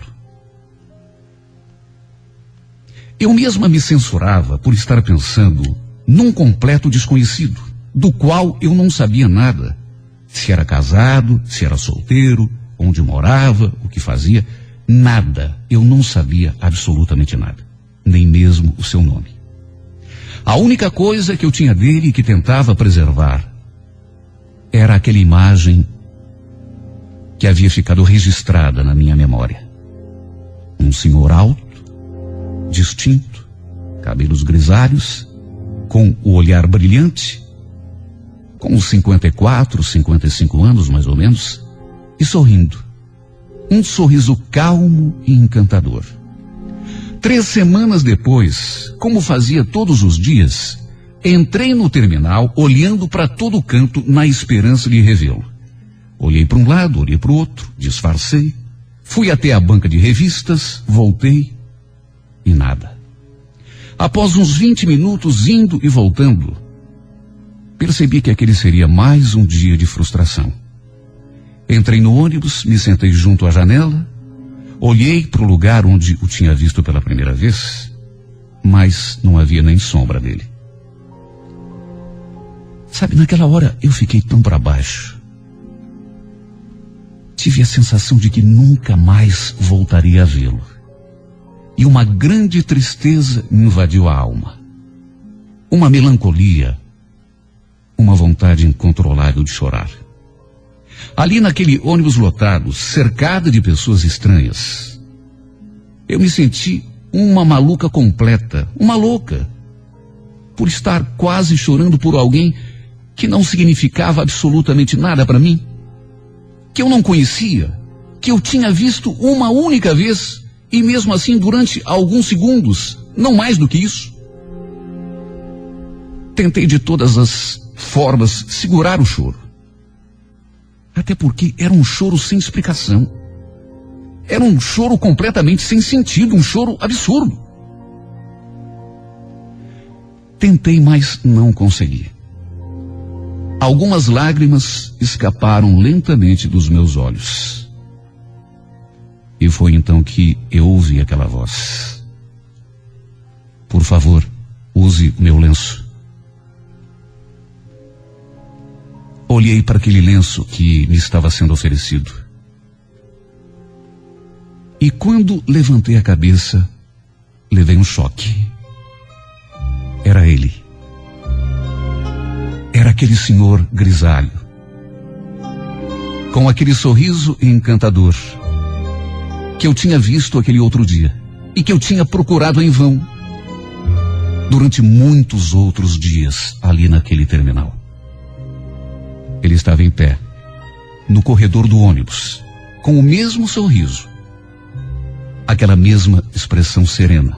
Speaker 1: Eu mesma me censurava por estar pensando num completo desconhecido, do qual eu não sabia nada. Se era casado, se era solteiro, onde morava, o que fazia, nada. Eu não sabia absolutamente nada, nem mesmo o seu nome. A única coisa que eu tinha dele e que tentava preservar era aquela imagem que havia ficado registrada na minha memória. Um senhor alto, distinto, cabelos grisalhos, com o olhar brilhante, com uns 54, 55 anos mais ou menos, e sorrindo. Um sorriso calmo e encantador. Três semanas depois, como fazia todos os dias, entrei no terminal olhando para todo canto na esperança de revê-lo. Olhei para um lado, olhei para o outro, disfarcei, fui até a banca de revistas, voltei, e nada. Após uns 20 minutos indo e voltando, percebi que aquele seria mais um dia de frustração. Entrei no ônibus, me sentei junto à janela, olhei para o lugar onde o tinha visto pela primeira vez, mas não havia nem sombra dele. Sabe, naquela hora eu fiquei tão para baixo. Tive a sensação de que nunca mais voltaria a vê-lo e uma grande tristeza me invadiu a alma. uma melancolia, uma vontade incontrolável de chorar. Ali naquele ônibus lotado, cercado de pessoas estranhas, eu me senti uma maluca completa, uma louca, por estar quase chorando por alguém que não significava absolutamente nada para mim, que eu não conhecia, que eu tinha visto uma única vez e mesmo assim durante alguns segundos, não mais do que isso. Tentei de todas as formas segurar o choro. Até porque era um choro sem explicação. Era um choro completamente sem sentido, um choro absurdo. Tentei, mas não consegui. Algumas lágrimas escaparam lentamente dos meus olhos. E foi então que eu ouvi aquela voz. Por favor, use meu lenço. Olhei para aquele lenço que me estava sendo oferecido. E quando levantei a cabeça, levei um choque. Era ele. Era aquele senhor grisalho. Com aquele sorriso encantador que eu tinha visto aquele outro dia e que eu tinha procurado em vão durante muitos outros dias ali naquele terminal. Ele estava em pé, no corredor do ônibus, com o mesmo sorriso, aquela mesma expressão serena.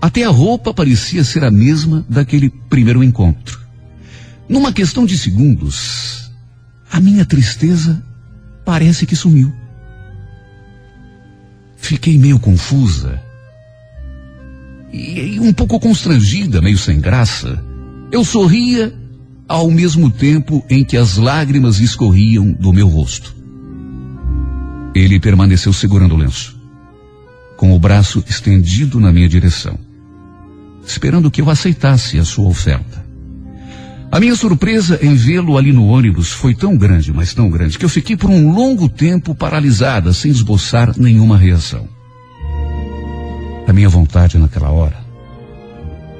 Speaker 1: Até a roupa parecia ser a mesma daquele primeiro encontro. Numa questão de segundos, a minha tristeza parece que sumiu. Fiquei meio confusa e um pouco constrangida, meio sem graça. Eu sorria ao mesmo tempo em que as lágrimas escorriam do meu rosto. Ele permaneceu segurando o lenço, com o braço estendido na minha direção, esperando que eu aceitasse a sua oferta. A minha surpresa em vê-lo ali no ônibus foi tão grande, mas tão grande, que eu fiquei por um longo tempo paralisada, sem esboçar nenhuma reação. A minha vontade naquela hora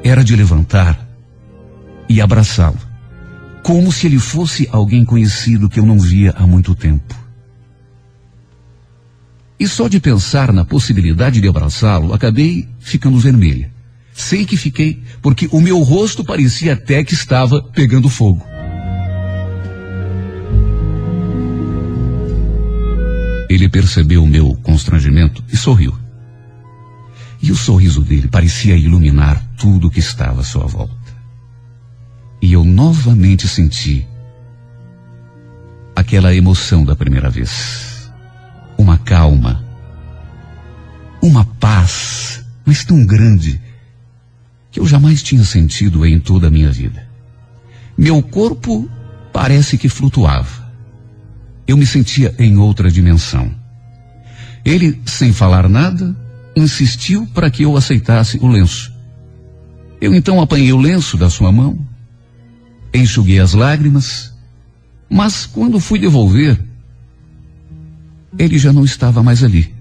Speaker 1: era de levantar e abraçá-lo, como se ele fosse alguém conhecido que eu não via há muito tempo. E só de pensar na possibilidade de abraçá-lo, acabei ficando vermelha. Sei que fiquei, porque o meu rosto parecia até que estava pegando fogo. Ele percebeu o meu constrangimento e sorriu. E o sorriso dele parecia iluminar tudo que estava à sua volta. E eu novamente senti aquela emoção da primeira vez. Uma calma, uma paz, mas tão grande, que eu jamais tinha sentido em toda a minha vida. Meu corpo parece que flutuava. Eu me sentia em outra dimensão. Ele, sem falar nada, insistiu para que eu aceitasse o lenço. Eu então apanhei o lenço da sua mão, enxuguei as lágrimas, mas quando fui devolver, ele já não estava mais ali.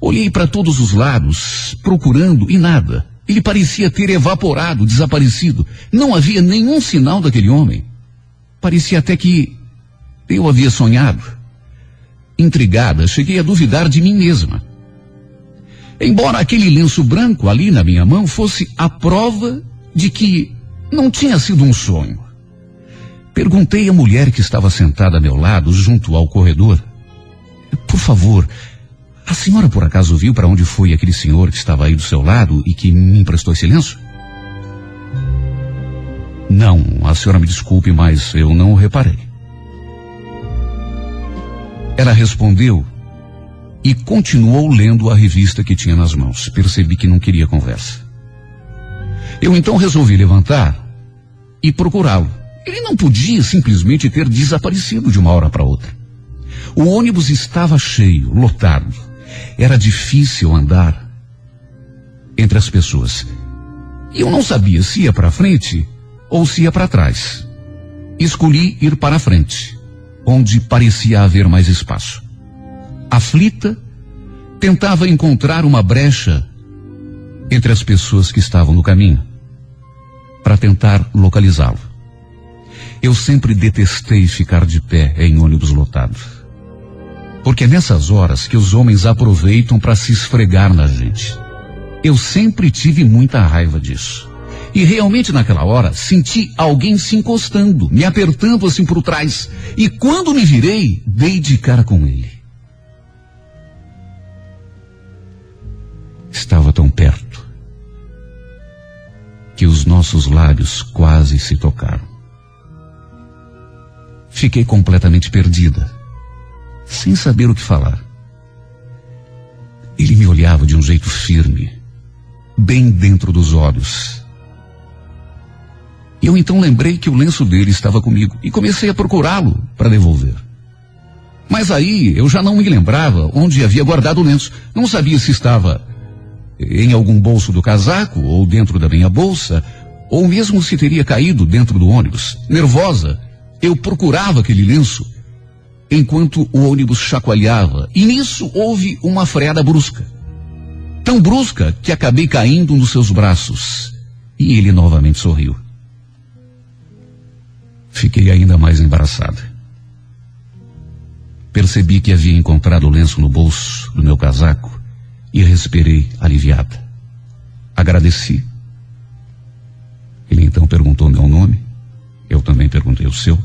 Speaker 1: Olhei para todos os lados, procurando e nada. Ele parecia ter evaporado, desaparecido. Não havia nenhum sinal daquele homem. Parecia até que eu havia sonhado. Intrigada, cheguei a duvidar de mim mesma. Embora aquele lenço branco ali na minha mão fosse a prova de que não tinha sido um sonho. Perguntei à mulher que estava sentada a meu lado, junto ao corredor. Por favor, a senhora por acaso viu para onde foi aquele senhor que estava aí do seu lado e que me emprestou esse lenço? Não, a senhora me desculpe, mas eu não reparei. Ela respondeu e continuou lendo a revista que tinha nas mãos. Percebi que não queria conversa. Eu então resolvi levantar e procurá-lo. Ele não podia simplesmente ter desaparecido de uma hora para outra. O ônibus estava cheio, lotado. Era difícil andar entre as pessoas. E eu não sabia se ia para frente ou se ia para trás. Escolhi ir para frente, onde parecia haver mais espaço aflita, tentava encontrar uma brecha entre as pessoas que estavam no caminho. para tentar localizá-lo. Eu sempre detestei ficar de pé em ônibus lotado. Porque é nessas horas que os homens aproveitam para se esfregar na gente. Eu sempre tive muita raiva disso. E realmente naquela hora senti alguém se encostando, me apertando assim por trás. E quando me virei, dei de cara com ele. Estava tão perto que os nossos lábios quase se tocaram. Fiquei completamente perdida, sem saber o que falar. Ele me olhava de um jeito firme, bem dentro dos olhos. Eu então lembrei que o lenço dele estava comigo e comecei a procurá-lo para devolver. Mas aí eu já não me lembrava onde havia guardado o lenço. Não sabia se estava em algum bolso do casaco ou dentro da minha bolsa, ou mesmo se teria caído dentro do ônibus. Nervosa, eu procurava aquele lenço enquanto o ônibus chacoalhava, e nisso houve uma freada brusca. Tão brusca que acabei caindo nos seus braços. E ele novamente sorriu. Fiquei ainda mais embaraçada. Percebi que havia encontrado o lenço no bolso do meu casaco e respirei aliviada. Agradeci. Ele então perguntou meu nome. Eu também perguntei o seu.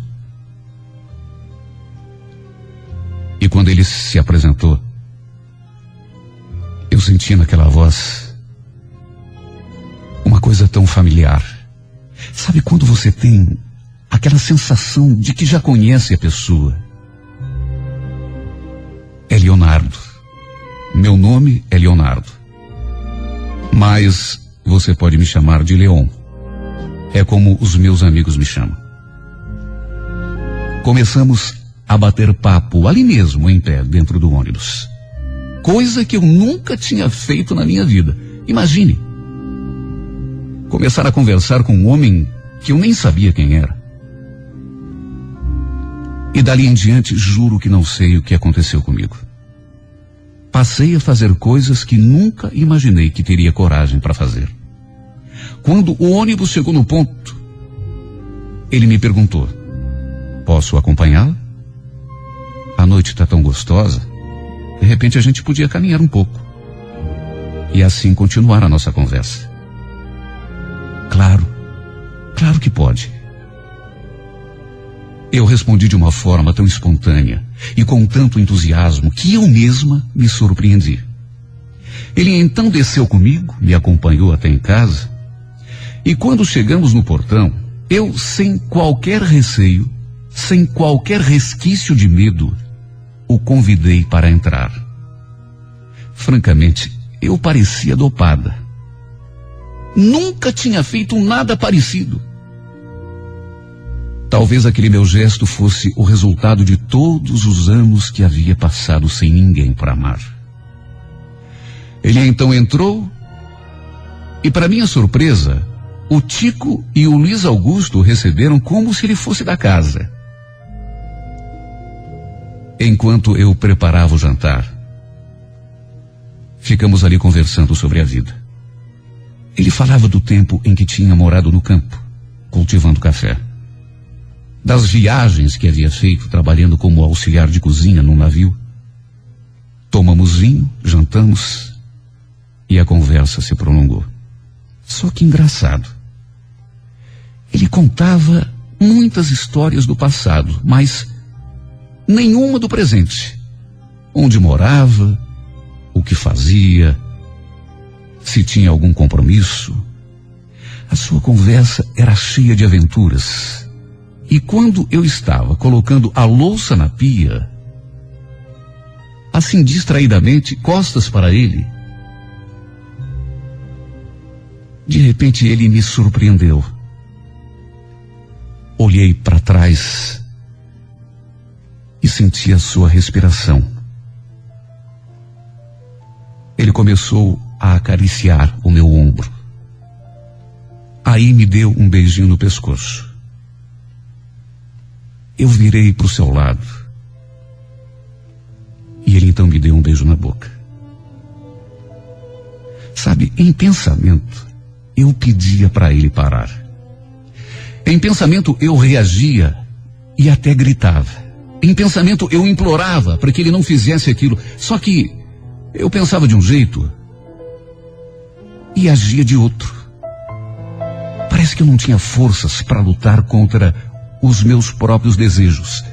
Speaker 1: E quando ele se apresentou, eu senti naquela voz uma coisa tão familiar. Sabe quando você tem aquela sensação de que já conhece a pessoa? É Leonardo. Meu nome é Leonardo. Mas você pode me chamar de Leon. É como os meus amigos me chamam. Começamos a bater papo ali mesmo, em pé, dentro do ônibus. Coisa que eu nunca tinha feito na minha vida. Imagine. Começar a conversar com um homem que eu nem sabia quem era. E dali em diante, juro que não sei o que aconteceu comigo. Passei a fazer coisas que nunca imaginei que teria coragem para fazer. Quando o ônibus chegou no ponto, ele me perguntou: Posso acompanhá-la? A noite está tão gostosa. De repente a gente podia caminhar um pouco. E assim continuar a nossa conversa. Claro, claro que pode. Eu respondi de uma forma tão espontânea e com tanto entusiasmo que eu mesma me surpreendi. Ele então desceu comigo, me acompanhou até em casa, e quando chegamos no portão, eu, sem qualquer receio, sem qualquer resquício de medo, o convidei para entrar. Francamente, eu parecia dopada. Nunca tinha feito nada parecido. Talvez aquele meu gesto fosse o resultado de todos os anos que havia passado sem ninguém para amar. Ele então entrou e, para minha surpresa, o Tico e o Luiz Augusto receberam como se ele fosse da casa. Enquanto eu preparava o jantar, ficamos ali conversando sobre a vida. Ele falava do tempo em que tinha morado no campo, cultivando café. Das viagens que havia feito trabalhando como auxiliar de cozinha num navio. Tomamos vinho, jantamos e a conversa se prolongou. Só que engraçado. Ele contava muitas histórias do passado, mas nenhuma do presente. Onde morava, o que fazia, se tinha algum compromisso. A sua conversa era cheia de aventuras. E quando eu estava colocando a louça na pia, assim distraidamente, costas para ele, de repente ele me surpreendeu. Olhei para trás e senti a sua respiração. Ele começou a acariciar o meu ombro. Aí me deu um beijinho no pescoço. Eu virei para o seu lado. E ele então me deu um beijo na boca. Sabe, em pensamento, eu pedia para ele parar. Em pensamento eu reagia e até gritava. Em pensamento eu implorava para que ele não fizesse aquilo. Só que eu pensava de um jeito e agia de outro. Parece que eu não tinha forças para lutar contra os meus próprios desejos.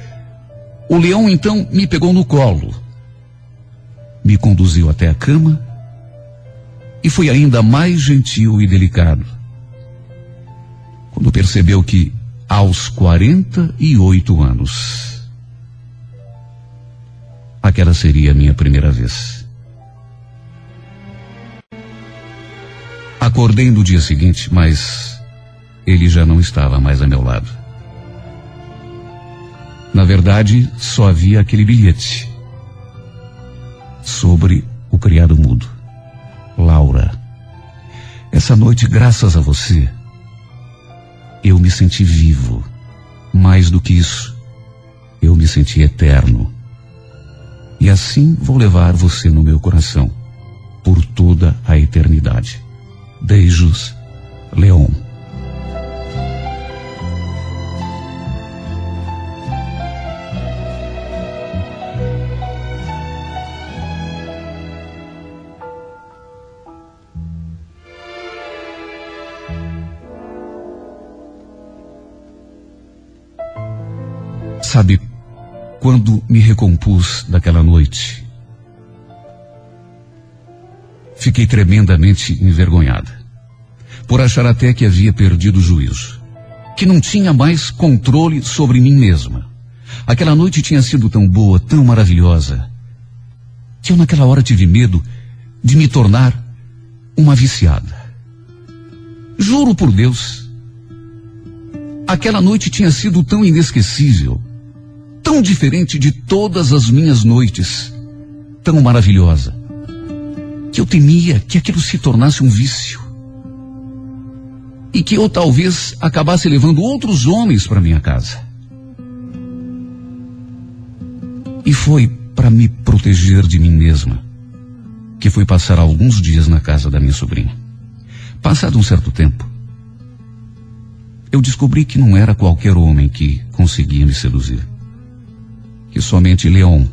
Speaker 1: O leão então me pegou no colo, me conduziu até a cama e foi ainda mais gentil e delicado. Quando percebeu que aos 48 anos, aquela seria a minha primeira vez. Acordei no dia seguinte, mas ele já não estava mais a meu lado. Na verdade, só havia aquele bilhete sobre o criado mudo. Laura, essa noite, graças a você, eu me senti vivo. Mais do que isso, eu me senti eterno. E assim vou levar você no meu coração por toda a eternidade. Beijos, Leon. Sabe, quando me recompus daquela noite, fiquei tremendamente envergonhada, por achar até que havia perdido o juízo, que não tinha mais controle sobre mim mesma. Aquela noite tinha sido tão boa, tão maravilhosa, que eu naquela hora tive medo de me tornar uma viciada. Juro por Deus, aquela noite tinha sido tão inesquecível, tão diferente de todas as minhas noites, tão maravilhosa, que eu temia que aquilo se tornasse um vício. E que eu talvez acabasse levando outros homens para minha casa. E foi para me proteger de mim mesma que fui passar alguns dias na casa da minha sobrinha. Passado um certo tempo, eu descobri que não era qualquer homem que conseguia me seduzir que somente Leon,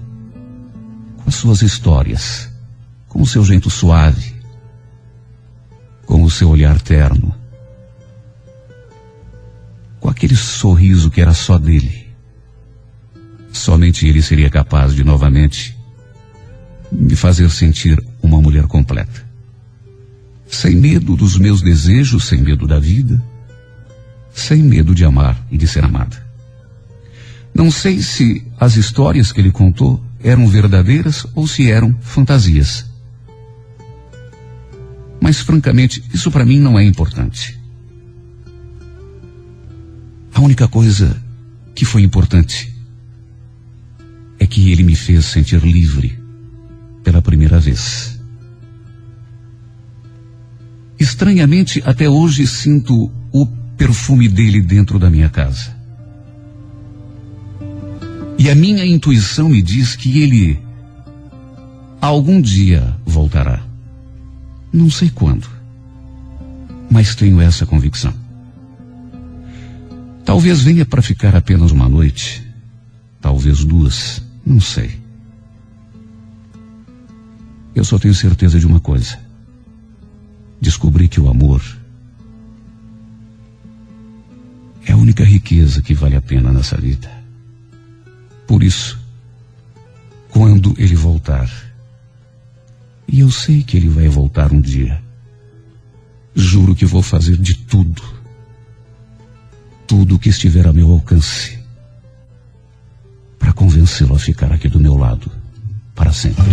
Speaker 1: com as suas histórias, com o seu jeito suave, com o seu olhar terno, com aquele sorriso que era só dele, somente ele seria capaz de novamente me fazer sentir uma mulher completa. Sem medo dos meus desejos, sem medo da vida, sem medo de amar e de ser amada. Não sei se as histórias que ele contou eram verdadeiras ou se eram fantasias. Mas, francamente, isso para mim não é importante. A única coisa que foi importante é que ele me fez sentir livre pela primeira vez. Estranhamente, até hoje sinto o perfume dele dentro da minha casa. E a minha intuição me diz que ele algum dia voltará. Não sei quando, mas tenho essa convicção. Talvez venha para ficar apenas uma noite, talvez duas, não sei. Eu só tenho certeza de uma coisa. Descobri que o amor é a única riqueza que vale a pena nessa vida. Por isso, quando ele voltar, e eu sei que ele vai voltar um dia, juro que vou fazer de tudo, tudo que estiver a meu alcance, para convencê-lo a ficar aqui do meu lado para sempre.